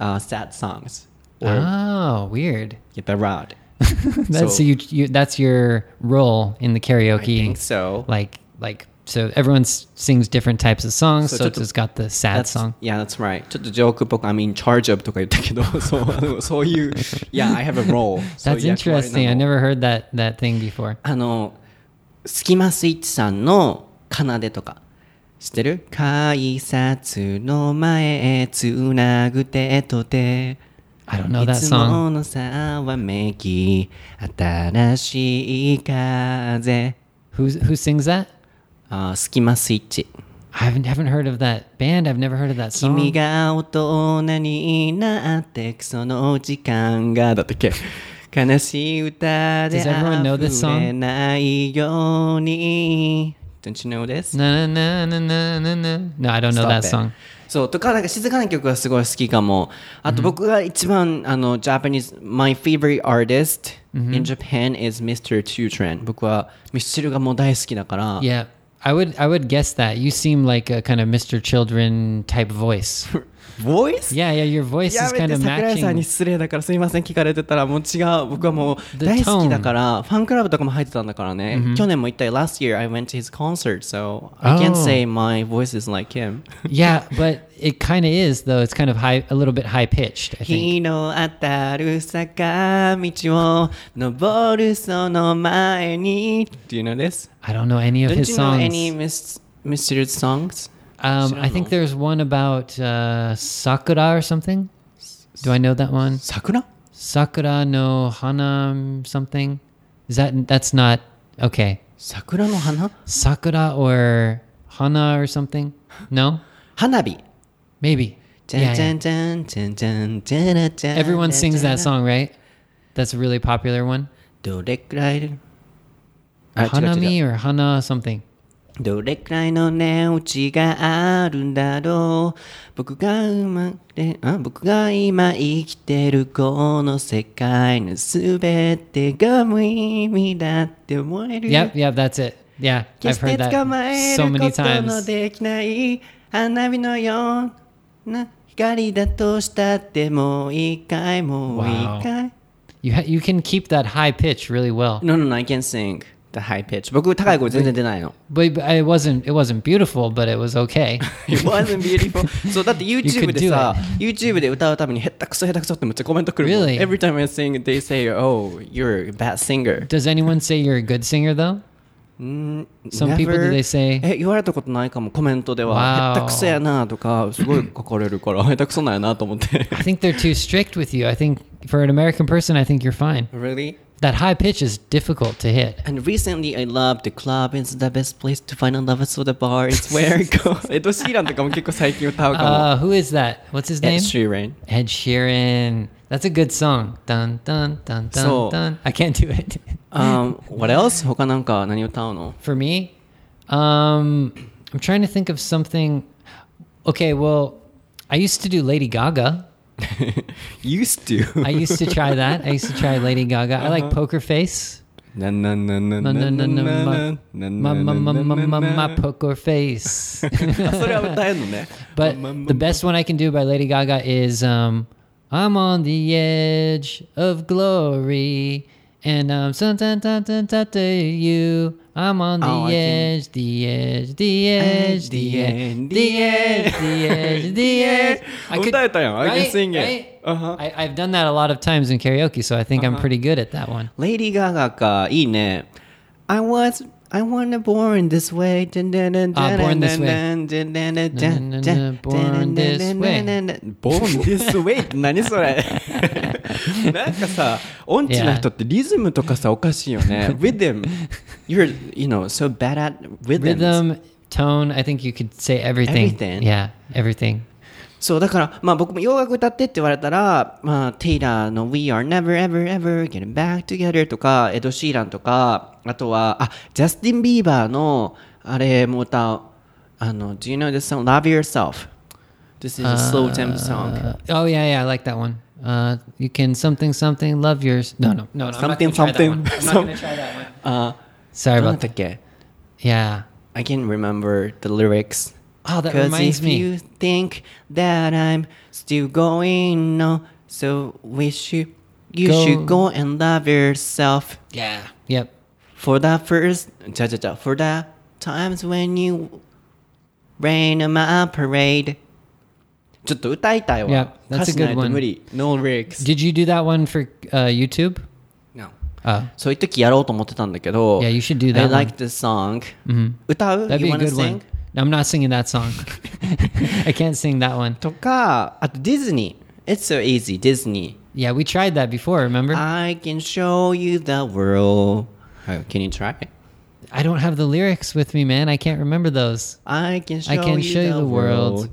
uh, sad songs or oh, weird. get the rod. That's So- you, you. That's your role in the karaoke. I think so. Like like so everyone s- sings different types of songs. So So, just- it's got the sad That's, song. Yeah, that's right. ちょっとジョークっぽく I'm in charge of とか言ったけど、そうあのそういう、Yeah, I have a role. そう That's いう役割 interesting. な I の never heard that that thing before. あの、スキマスイッチさんの奏でとか、知ってる改札の前へつなぐ手と手。 I don't know い that つ song. ものざわめき、新しい風。 Who who sings that? あスキマスイッチ。 I haven't haven't heard of that band. I've never heard of that 君 song. が大人になってくその時間がだったっけ悲しい歌で Does everyone know this 溢 song? れないように Don't you know this? Na na na na na na. No, I don't know Stop that it. song. そうとかなんか静かな曲がすごい好きかもあと僕が一番あの Japanese my favorite artist in Japan is Mr. Tutren 僕はミスチルがもう大好きだから Yeah, I would I would guess that. You seem like a kind of Mr. Children type voice. Voice? yeah, yeah, your voice や is め kind て of 桜井さんに matching. 失礼だからすいません聞かれてたらもう違う僕はもう大好きだからファンクラブとかも入ってたんだからね、去年も行ったよ last year I went to his concert so I can't Oh. say my voice is like him Yeah, but it kind of is though. It's kind of high, a little bit high pitched. I think. 日の当たる坂道を登るその前に Do you know this? I don't know any of Don't his you know songs. any Miss Mr. songs? Um, I think there's one about uh, Sakura or something. Do I know that one? Sakura? Sakura no Hana something. Is that that's not okay? Sakura no Hana? Sakura or Hana or something? No. Hanabi. Maybe. Yeah, yeah. Everyone sings that song, right? That's a really popular one. Hanami or Hana something. どれくらいの値打ちがあるんだろう僕が生まれあ僕が今生きてるこの世界のすべてが無意味だって思える Yep, yep, that's it. Yeah, 決 I've heard that え so る many times. できない花火のような光だとしたってもう一回もう一回 You ha- you can keep that high pitch really well. No, no, no, I can sing the high pitch 僕高い声全然出ないの But, but it wasn't it wasn't beautiful, but it was okay. It wasn't beautiful そうだって YouTube could でさ YouTube で歌うために下手くそ下手くそってめっちゃコメントくるもん Really? Every time I sing they say oh you're a bad singer Does anyone say you're a good singer though? Mm, Some people, do never- they say- え言われたことないかもコメントでは Wow. 下手くそやなとかすごい書かれるから下手くそなんやなと思って I think they're too strict with you. I think for an American person, I think you're fine. Really? That high pitch is difficult to hit. And recently I love the club is the best place to find a lover so the bar is where I go エド・シーランとかも結構最近歌うかも Uh, who is that? What's his Ed name? Sheeran Ed Sheeran. That's a good song. Dun dun dun dun So- dun. I can't do it. um, What else? 他なんか何歌うの For me, um, I'm trying to think of something. Okay, well, I used to do Lady Gaga. used to. I used to try that. I used to try Lady Gaga. I like Poker Face. My poker face. but the best one I can do by Lady Gaga is um, I'm on the edge of glory. And um, dun, dun, dun, dun, dun, to you. I'm on the Oh, I can- edge, the edge, the edge, the edge, the edge, the edge, the edge. I could, 歌えたやん I can right? sing Right? it Uh-huh. I, I've done that a lot of times in karaoke, so I think I'm pretty good at that one. レイディー・ガガかいいね I was I wanna born this way Ah, Born This Way. Born This Way. Born This Way って何それなんかさ音痴な人ってリズムとかさおかしいよね Rhythm You're you know so bad at rhythms Rhythm, tone, I think you could say everything. Everything? Yeah, everything. そうだからまあ僕も洋楽歌ってって言われたらまあテイラーの We are never ever ever getting back together とかエド・シーランとかあとはあジャスティン・ビーバーのあれも歌うあの Do you know this song Love Yourself This is a slow tempo song Uh, oh yeah, yeah, I like that one. Uh, you can something something love yours. No, no, no, no. Something, something, I'm not gonna try that one. あ Sorry about that. け Yeah. I can't remember the lyrics Oh, that Cause reminds if me. you think that I'm still going no so wish you you Go- should go and love yourself Yeah. Yep. For the first, ちゃちゃちゃ For the times when you rain on my parade ちょっと歌いたいわ。 Yeah, that's a 歌詞ない good と one. 無理。No lyrics. Did you do that one for uh, YouTube? No. Oh, そういう時やろうと思ってたんだけど。 Yeah, you should do that I one. like the song. 歌う that'd You be a wanna good sing? one. I'm not singing that song. I can't sing that one. とか、あとディズニー。It's so easy, Disney. Yeah, we tried that before. Remember? I can show you the world. Oh, Can you try? I don't have the lyrics with me, man. I can't remember those. I can show, I can you, show you the, the world. world.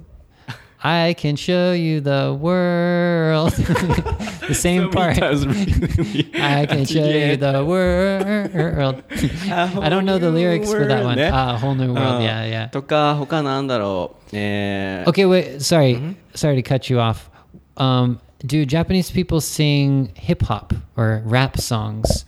I can show you the world. the same part. I can show you the world. I don't know the lyrics for that one. world, Ah, a whole new world. うん Yeah, yeah. とか、他なんだろう。えー Okay, wait. Sorry, Mm-hmm. sorry to cut you off. Um, do Japanese people sing hip hop or rap songs?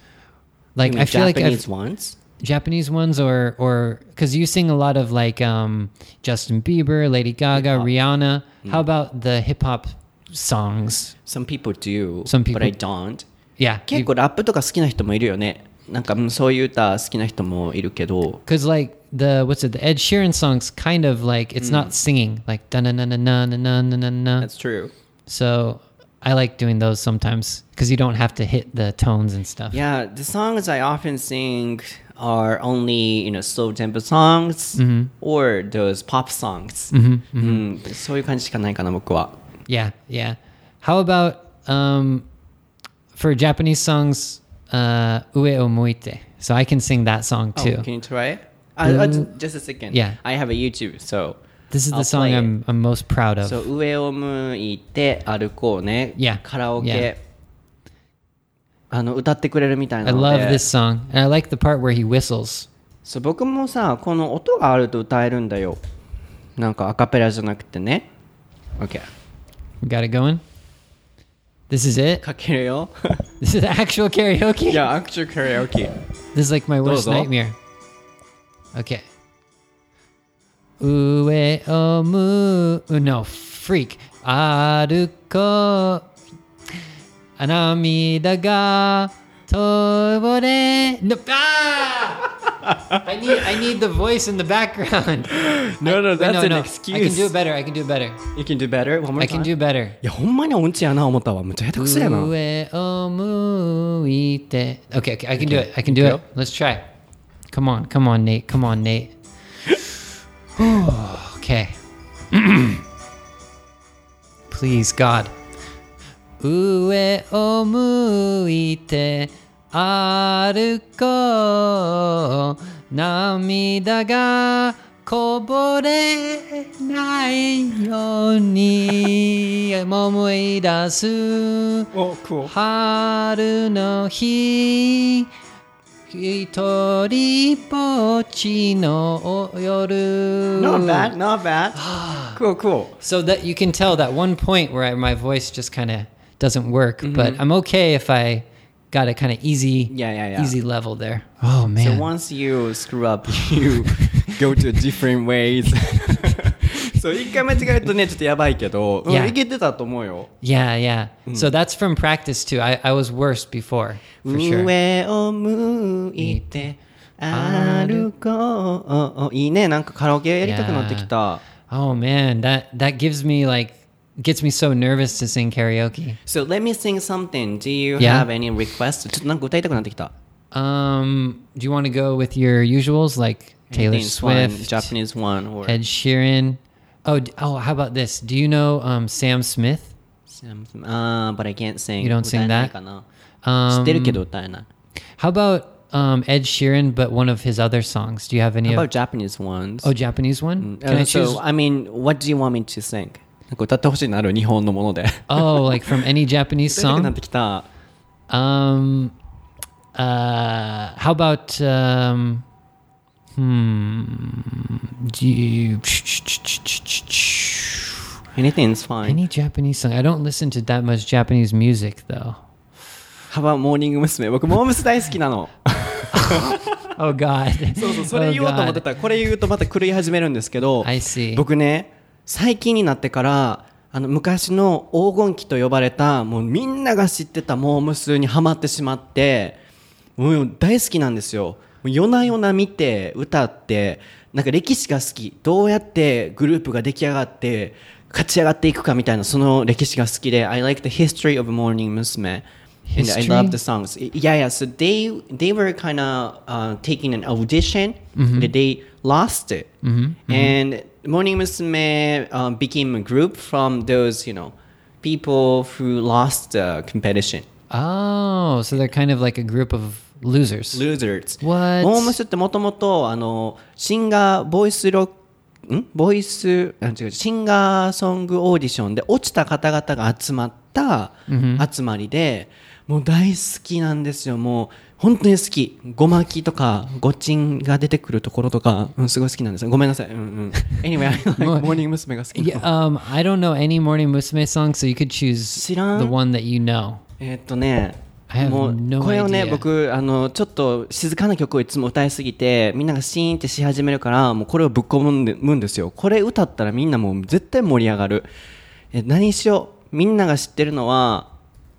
Like you mean I feel like Japanese I've, ones. Japanese ones, or or because you sing a lot of like um, Justin Bieber, Lady Gaga, Hip-hop. Rihanna. Mm. How about the hip hop songs? Some people do, Some people- but I don't. Yeah,結構ラップとか好きな人もいるよね。なんかうんそういう歌好きな人もいるけど。 because like the what's it? The Ed Sheeran songs kind of like it's not singing like da na na na na na na na na na. That's true. So I like doing those sometimes because you don't have to hit the tones and stuff. Yeah, the songs I often sing are only, you know, slow tempo songs Mm-hmm. or those pop songs. うんそういう感じしかないかな、僕は。 Yeah, yeah. How about um, for Japanese songs, uh, Ue o Muite? So I can sing that song Oh, too. can you try it? Uh, uh, ju- just a second. Yeah. I have a YouTube, so. This is the I'll song play it. I'm I'm most proud of. そう、上を向いて歩こうね。 Yeah. カラオケ。 Yeah. あの、歌ってくれるみたい I なので。 love this song, and I like the part where he whistles. そう僕もさこの音があると歌えるんだよなんかアカペラじゃなくてね OK We got it going. This is it. かけるよ This is actual karaoke. いやアクチュカラオケ This is like my worst Dozo. nightmare. Okay. 上を向う No, freak. 歩 こう。涙がこれ No. Ah! I need I need the voice in the background. No, no, Wait, that's no, an no. excuse. I can do it better. I can do it better. You can do better? One more I can time? do better. いやほんまに音痴やな思ったわむっちゃ下手くそやな上を向いて Okay, okay, I can do it. I can do Go. it. Let's try. Come on, come on, Nate. Come on, Nate. okay. Please, God. 上を向いて歩こう涙がこぼれないように思い出す春の日一人ぼっちの夜 Not bad, not bad Cool, cool So that you can tell that one point where I, my voice just kind of doesn't work, but I'm okay if I got a kind of easy, Yeah, yeah, yeah. easy level there. Oh So man, once you screw up, you go to different ways. そう一回間違えるとねちょっとやばいけど、うん Yeah. いけてたと思うよ。 yeah, yeah. So that's from practice too. I, I was worse before for sure. 上を向いて歩こう。いいねなんかカラオケやりたくなってきた。 Oh man, that that gives me like gets me so nervous to sing karaoke. So let me sing something. Do you Yeah. have any requests? ちょっとなんか歌いたくなってきた。 Um, do you want to go with your usuals like Taylor Anything fun, Swift, Japanese one or Ed Sheeran? Oh, d- oh, how about this? Do you know um, Sam Smith? Ah, but I can't sing. You don't sing 歌えない that? かな Um, 知ってるけど歌えない。 How about um, Ed Sheeran, but one of his other songs? Do you have any? How Of, about Japanese ones? oh, Japanese one? Uh, Can I choose? so, I mean, what do you want me to sing? なんか歌ってほしいなる日本のもので。oh, like from any Japanese 歌いたくなっ song? てきた。Um, uh, how about um, hmm? Do you, Anything's fine. any Japanese song? I don't listen to that much Japanese music though. How about モーニング娘。僕、モームス大好きなの。Oh God. そうそう、それ Oh, 言おうと思って God. た。これ言うとまた狂い始めるんですけど、I see. 僕ね、最近になってから、あの昔の黄金期と呼ばれたもうみんなが知ってたモームスにハマってしまってもう大好きなんですよ夜な夜な見て歌ってなんか歴史が好きどうやってグループが出来上がって勝ち上がっていくかみたいなその歴史が好きで I like the history of Morning Musume and I love the songs yeah yeah so they they were kind of uh, taking an audition that they lost it and Morning Musume um, became a group from those you know people who lost the competition Oh, so they're kind of like a group of losers. losers What? モームスってもともとあのシンガーボイスロックんボイスあ違うシンガーソングオーディションで落ちた方々が集まった集まりで、もう大好きなんですよもう本当に好き。ごまきとかごちんが出てくるところとか、うん、すごい好きなんです。よごめんなさい、うんうん、Anyway I like モーニング娘。が好きな Yeah, um, I don't know any Morning Musume songs, so you could choose 知らん。the one that you know. えーっとねもうこれをね.僕あのちょっと静かな曲をいつも歌いすぎてみんながシーンってし始めるからもうこれをぶっ込むんでむんですよ。これ歌ったらみんなもう絶対盛り上がる。え何しよう。みんなが知ってるのは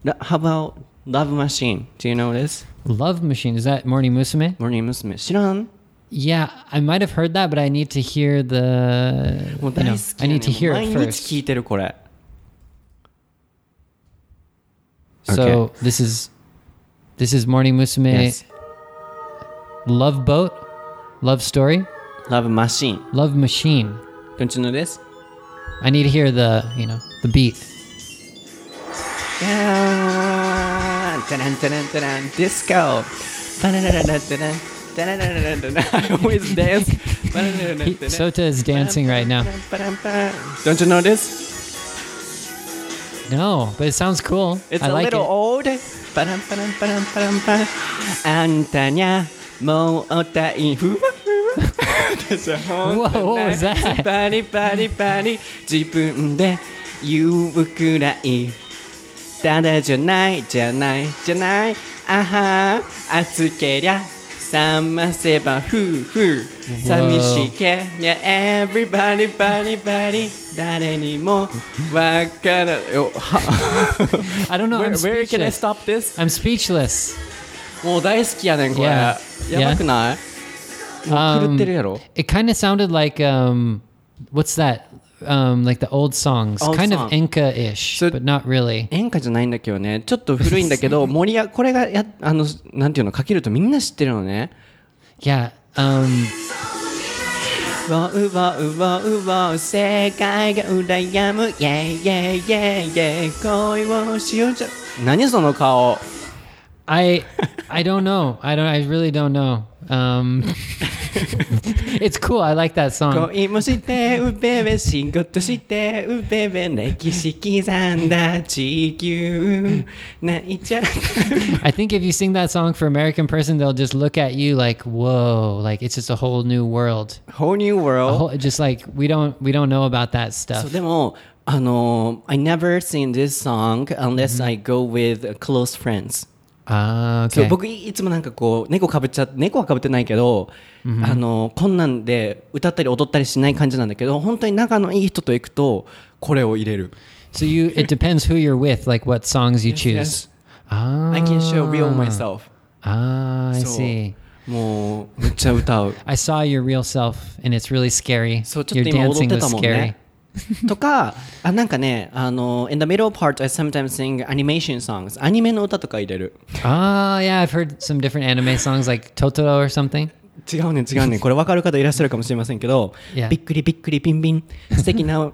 ラ How about Love Machine? Do you know this? Love Machine, is that Morning Musume? モーニング娘。知らん Yeah, I might have heard that, but I need to hear the. もう you 大 know, 好き I やね need to hear もう it 毎 first. 日聴いてるこれ So this is this is Morning Musume Yes Love Boat, Love Story, Love Machine Love Machine. Don't you know this? I need to hear the you know the beat. タ ランタランタランタランディスコタララララタランタララララタラン I always dance He, Sota is dancing right now. Don't you know this? No, but it sounds cool. It's I a like little it. old パランパランパランパランパランあんたにゃもうおたいふわ 私は本 Whoa, 当 what was that? パリパリパリ自分で言うくらい ただじゃないじゃないじゃないあは暑けりゃ冷ませばふうふう寂しけりゃ everybody バリバリ誰にもわからよは I don't know. where, I'm where can I speechless. stop this? I'm speechless. もう大好きやねんこれ Yeah. やばくないもう狂ってるやろ It kind of sounded like um, what's that? Um, like the old songs, Old kind song. of Enka-ish, So- but not really. 演歌じゃないんだけどねちょっと古いんだけど盛り上これがやあのなんていうのかけるとみんな知ってるのね Yeah. Um, わうわうわうわ世界が羨むイェイイェイイェイイェイ恋をしようじゃ何その顔 I I don't know. I don't. I really don't know. Um, it's cool. I like that song. I think if you sing that song for American person, they'll just look at you like, whoa, like it's just a whole new world. Whole new world. Whole, just like we don't we don't know about that stuff. そうでもあの I never sing this song unless mm-hmm. I go with close friends. Ah, そう.僕いいつもなんかこう猫かぶっちゃ猫はかぶってないけど、あのこんなんで歌ったり踊ったりしない感じなんだけど本当に仲のいい人と行くとこれを入れる So you it depends who you're with, like what songs you choose. yes. Ah, I can show real myself Ah, I see. もうめっちゃ歌う I saw your real self, and it's really scary. そうちょっと今踊ってたもん.ねとかあなんかねあの in the middle part I sometimes sing animation songs アニメの歌とか入れる Ah, yeah, I've heard some different anime songs like Totoro or something. 違うねん違うねんこれ分かる方いらっしゃるかもしれませんけど、Yeah. びっくりびっくりビンビン素敵な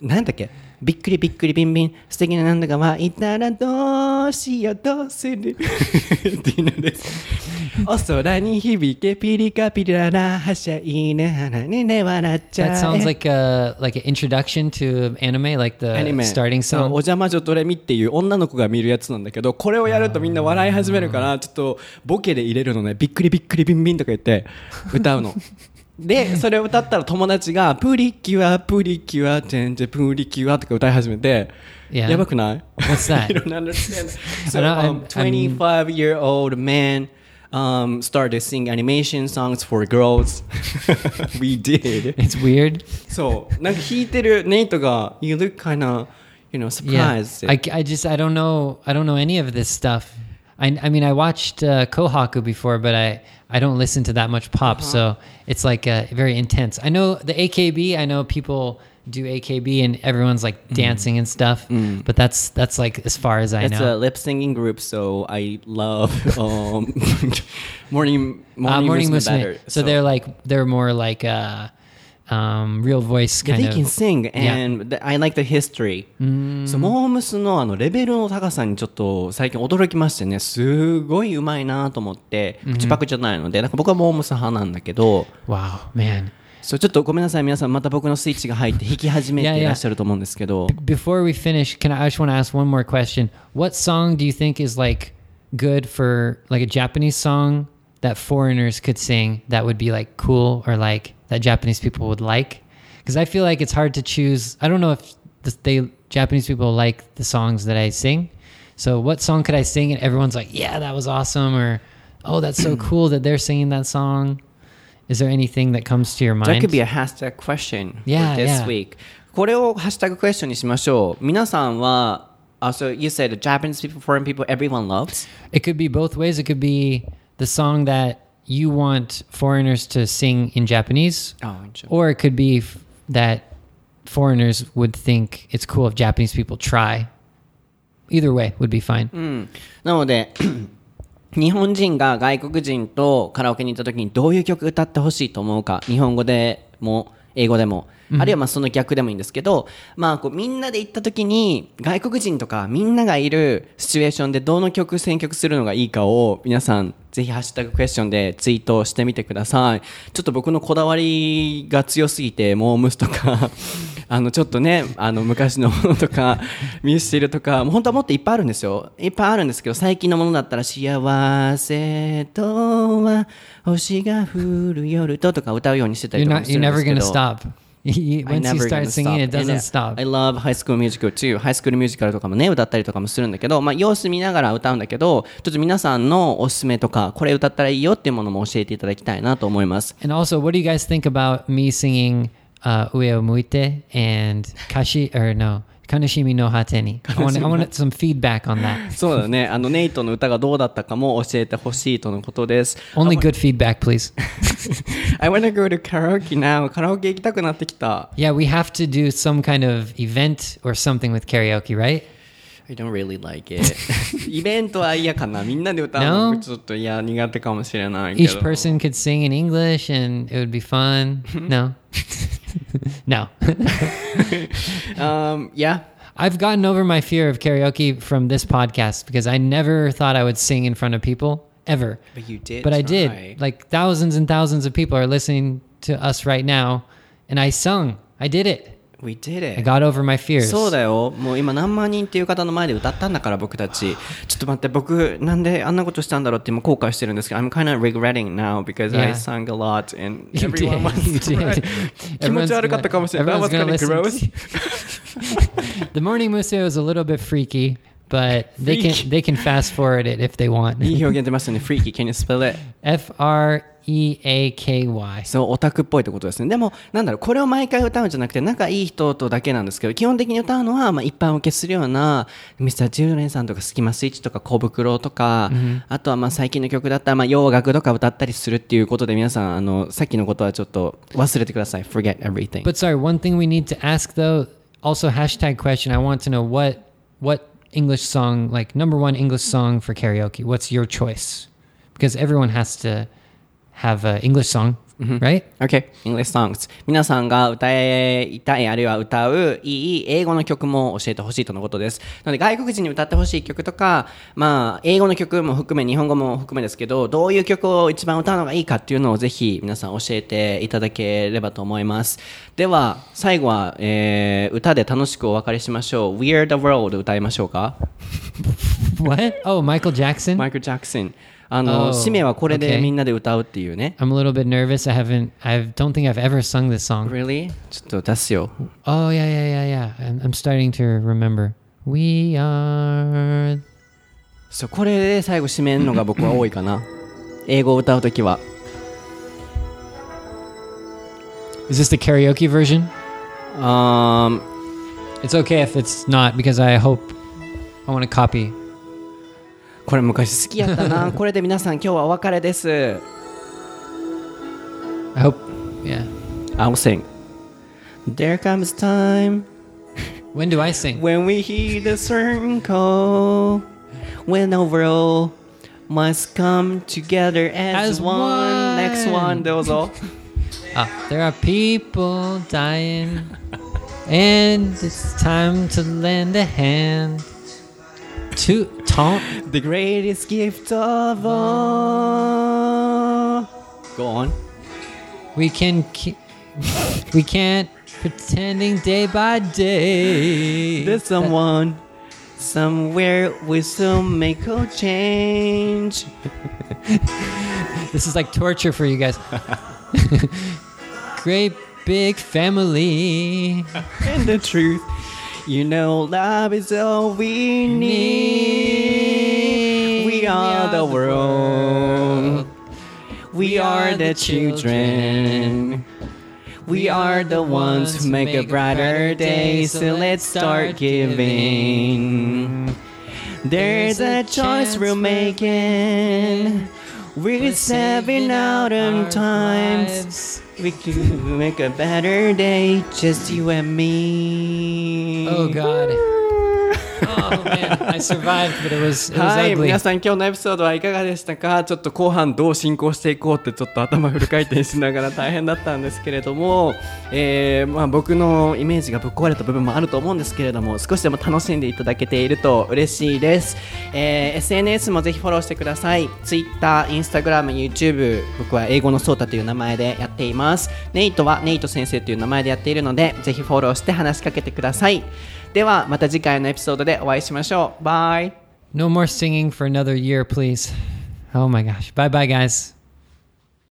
なんだっけびっくりびっくりビンビン。素敵ななんだかはいたらどうしようどうする？っていうのです。お空に響けピリカピララはしゃいね花にね笑っちゃえ That sounds like a like an introduction to anime, like the アニメ starting そうお song. 邪魔女ドレミっていう女の子が見るやつなんだけどこれをやるとみんな笑い始めるからちょっとボケで入れるのね。びっくりびっくりビンビンとか言って歌うのでそれを歌ったら友達がプリキュアプリキュアチェンジェプリキュアとか歌い始めて Yeah. やばくない What's that? I don't understand so um, I'm- I'm- 25 year old man um, started singing animation songs for girls we did It's weird. そうなんか弾いてるネイトが You look kind of you know Yeah, surprised I, I just I don't know I don't know any of this stuff. I, I mean I watched uh, Kohaku before, but I I don't listen to that much pop, so it's like uh, very intense. I know the AKB. I know people do AKB and everyone's like dancing and stuff, but that's that's like as far as I It's know. It's a lip singing group, so I love um, morning morning, Uh, morning Musume better. So, they're like they're more like uh, um, real voice yeah, kind they can sing, Yeah. and th- I like the history. そうモームスのあのレベルの高さにちょっと最近驚きましてね、すごい上手いなと思って、口パクじゃないので、なんか僕はモームス派なんだけど、Wow, man. そうちょっとごめんなさい皆さんまた僕のスイッチが入って弾き始めていらっしゃると思うんですけど、Before we finish, can I, I just want to ask one more question? What song do you think is like good for like a Japanese song that foreigners could sing that would be like cool or like that Japanese people would like? Because I feel like it's hard to choose. I don't know if the, they Japanese people like the songs that I sing. So what song could I sing and everyone's like, yeah, that was awesome, or oh, that's so cool that they're singing that song. Is there anything that comes to your That mind? could be a hashtag question Yeah, for this yeah. week. これをハッシュタグクエスチョンにしましょう。皆さんは、あ、so you said Japanese people, foreign people, everyone loves? It could be both ways. It could be the song that you want foreigners to sing in Japanese, あ、or it could be f- that foreigners would think it's cool if Japanese people try. Either way would be fine. なので、日本人が外国人とカラオケに行った時にどういう曲歌ってほしいと思うか、日本語でも英語でも、あるいはまあその逆でもいいんですけど、まあこうみんなで行った時に外国人とかみんながいるシチュエーションでどの曲選曲するのがいいかを皆さんぜひハッシュタグクエスチョンでツイートしてみてください。ちょっと僕のこだわりが強すぎて、モームスとか、あの、ちょっとね、あの、昔のものとか、ミスチルとか、もう本当はもっといっぱいあるんですよ。いっぱいあるんですけど、最近のものだったら、幸せとは星が降る夜ととか歌うようにしてたり You're not. You're never gonna。stop. You never start gonna singing, it doesn't stop. I love High School Musical too. High School Musical とかもね、歌ったりとかもするんだけど、まあ、様子見ながら歌うんだけど、ちょっと皆さんのおすすめとか、これ歌ったらいいよっていうものも教えていただきたいなと思います。And also, what do you guys think about me singing uh, Ue o Muite and Kashi or no Kanashimi no Hateni? I want I want some feedback on that. そうだね。あの、ネイトの歌がどうだったかも教えてほしいとのことです。Only good feedback, please. I wanna go to karaoke now. カラオケ行きたくなってきた。Yeah, we have to do some kind of event or something with karaoke, right? I don't really like it. イベントは嫌かな。みんなで歌うの No? 僕ちょっと嫌苦手かもしれないけ Each ど。 person could sing in English and it would be fun. no. no. Um, yeah. I've gotten over my fear of karaoke from this podcast because I never thought I would sing in front of people ever. But you did But I try. did. Like thousands and thousands of people are listening to us right now and I sung. I did it. We did it. I got over my fears. そうだよ。もう今何万人っていう方の前で歌ったんだから僕たち。ちょっと待って、僕なんであんなことしたんだろうって今後悔してるんですけど、I'm kind of regretting now because I Yeah. sang a lot and everyone was right. 気持ち悪かったかもしれない。That was kind of gross. The morning museo is a little bit freaky, but they can they can fast forward it if they want. いい表現出ましたね。freaky. Can you spell it? F R E A K Y. そう、オタクっぽいってことですね。でも、なんだろう、これを毎回歌うんじゃなくて、仲いい人とだけなんですけど、基本的に歌うのは、まあ、一般受けするような、ミスターチルドレンさんとか、スキマスイッチとか、小袋とか、あとは、まあ、最近の曲だったら、まあ、洋楽とか歌ったりするっていうことで、皆さん、あの、さっきのことはちょっと忘れてください。forget everything. But sorry, one thing we need to ask though, also hashtag question. I want to know what what English song, like number one English song for karaoke. What's your choice? Because everyone has to have an English song, right? Okay, English songs. 皆さんが歌いたい、あるいは歌ういい英語の曲も教えてほしいとのことです。なので、外国人に歌ってほしい曲とか、まあ、英語の曲も含め、日本語も含めですけど、どういう曲を一番歌うのがいいかっていうのをぜひ皆さん教えていただければと思います。では、最後は、えー歌で楽しくお別れしましょう。We're the World 歌いましょうか？What? Oh, Michael Jackson? マイケル・ジャクソン。あの、 Oh, 締めはこれで okay. みんなで歌うっていうね。 I'm a little bit nervous. I haven't. I don't think I've ever sung this song. Really? ちょっと出すよ。 Oh yeah, yeah, yeah, yeah. I'm, I'm starting to remember. We are. そうこれで最後締めるのが僕は多いかな英語を歌うときは Is this the karaoke version? あー It's okay if it's not because I hope I want to copy. これ昔好きやったなこれで皆さん今日はお別れです I hope. Yeah. I'll sing There comes time When do I sing? when we hear the certain call when the world must come together as, As one. one. Next one どうぞ Ah, there are people dying, and it's time to lend a hand to Tom. The greatest gift of all Go on We can ke- we can't pretending day by day. There's someone somewhere will still make a change. This is like torture for you guys. Great big family. And the truth, you know, love is all we need. We are the world. We are the children. We are the ones who make a brighter day. So let's start giving. There's a choice we're making. We're seven out of times. We can make a better day, just you and me. Oh God. はい.皆さん今日のエピソードはいかがでしたか？ちょっと後半どう進行していこうってちょっと頭フル回転しながら大変だったんですけれども、えーまあ、僕のイメージがぶっ壊れた部分もあると思うんですけれども少しでも楽しんでいただけていると嬉しいです、えー SNS もぜひフォローしてください。Twitter、Instagram、YouTube 僕は英語のソータという名前でやっています。ネイトはネイト先生という名前でやっているのでぜひフォローして話しかけてくださいではまた次回のエピソードでお会いしましょうバイ No more singing for another year, please. Oh my gosh. Bye bye, guys.